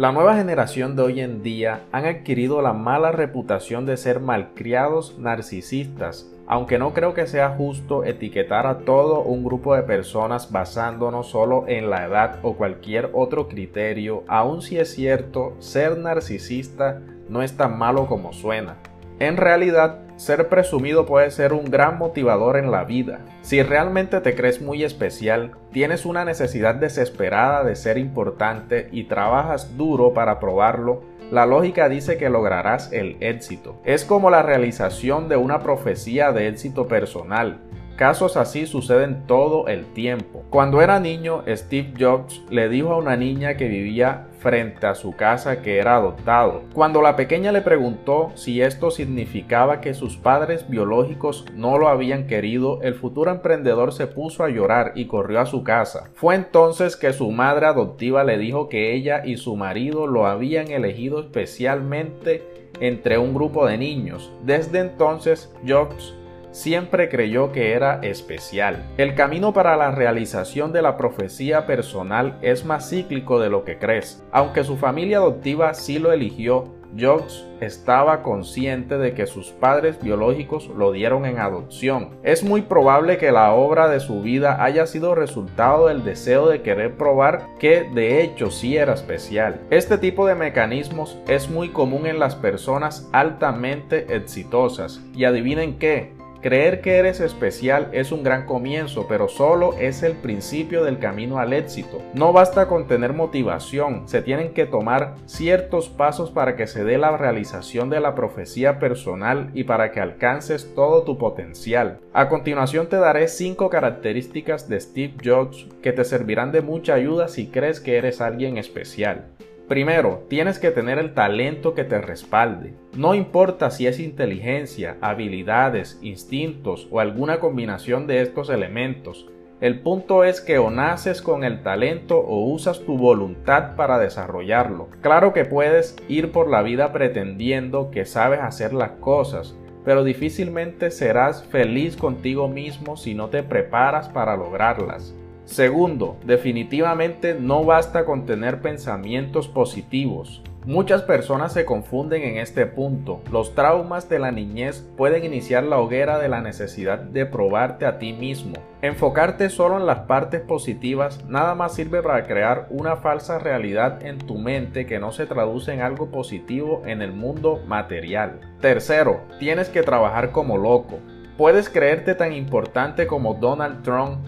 La nueva generación de hoy en día han adquirido la mala reputación de ser malcriados narcisistas, aunque no creo que sea justo etiquetar a todo un grupo de personas basándonos solo en la edad o cualquier otro criterio, aun si es cierto, ser narcisista no es tan malo como suena. En realidad, ser presumido puede ser un gran motivador en la vida. Si realmente te crees muy especial, tienes una necesidad desesperada de ser importante y trabajas duro para probarlo, la lógica dice que lograrás el éxito. Es como la realización de una profecía de éxito personal. Casos así suceden todo el tiempo. Cuando era niño, Steve Jobs le dijo a una niña que vivía frente a su casa que era adoptado. Cuando la pequeña le preguntó si esto significaba que sus padres biológicos no lo habían querido, el futuro emprendedor se puso a llorar y corrió a su casa. Fue entonces que su madre adoptiva le dijo que ella y su marido lo habían elegido especialmente entre un grupo de niños. Desde entonces, Jobs siempre creyó que era especial. El camino para la realización de la profecía personal es más cíclico de lo que crees. Aunque su familia adoptiva sí lo eligió, Jobs estaba consciente de que sus padres biológicos lo dieron en adopción. Es muy probable que la obra de su vida haya sido resultado del deseo de querer probar que de hecho sí era especial. Este tipo de mecanismos es muy común en las personas altamente exitosas. Y adivinen qué, Creer que eres especial es un gran comienzo, pero solo es el principio del camino al éxito. No basta con tener motivación, se tienen que tomar ciertos pasos para que se dé la realización de la profecía personal y para que alcances todo tu potencial. A continuación te daré 5 características de Steve Jobs que te servirán de mucha ayuda si crees que eres alguien especial. Primero, tienes que tener el talento que te respalde. No importa si es inteligencia, habilidades, instintos o alguna combinación de estos elementos. El punto es que o naces con el talento o usas tu voluntad para desarrollarlo. Claro que puedes ir por la vida pretendiendo que sabes hacer las cosas, pero difícilmente serás feliz contigo mismo si no te preparas para lograrlas. Segundo, definitivamente no basta con tener pensamientos positivos. Muchas personas se confunden en este punto. Los traumas de la niñez pueden iniciar la hoguera de la necesidad de probarte a ti mismo. Enfocarte solo en las partes positivas nada más sirve para crear una falsa realidad en tu mente que no se traduce en algo positivo en el mundo material. Tercero, tienes que trabajar como loco. Puedes creerte tan importante como Donald Trump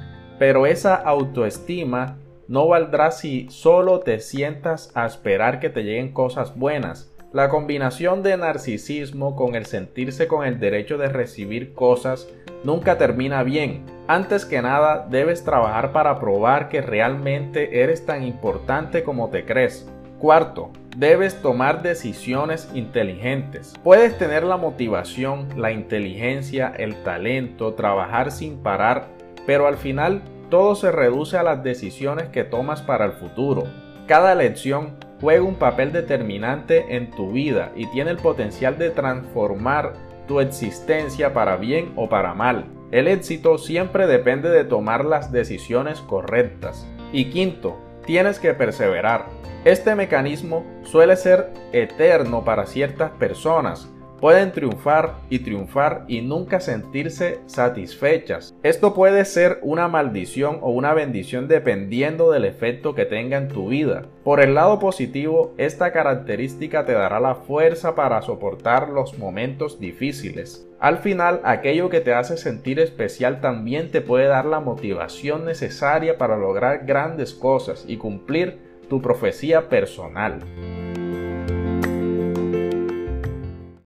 pero esa autoestima no valdrá si solo te sientas a esperar que te lleguen cosas buenas. La combinación de narcisismo con el sentirse con el derecho de recibir cosas nunca termina bien. Antes que nada, debes trabajar para probar que realmente eres tan importante como te crees. Cuarto, debes tomar decisiones inteligentes. Puedes tener la motivación, la inteligencia, el talento, trabajar sin parar, pero al final todo se reduce a las decisiones que tomas para el futuro. Cada elección juega un papel determinante en tu vida y tiene el potencial de transformar tu existencia para bien o para mal. El éxito siempre depende de tomar las decisiones correctas. Y quinto, tienes que perseverar. Este mecanismo suele ser eterno para ciertas personas, pueden triunfar y triunfar y nunca sentirse satisfechas. Esto puede ser una maldición o una bendición dependiendo del efecto que tenga en tu vida. Por el lado positivo, esta característica te dará la fuerza para soportar los momentos difíciles. Al final, aquello que te hace sentir especial también te puede dar la motivación necesaria para lograr grandes cosas y cumplir tu profecía personal.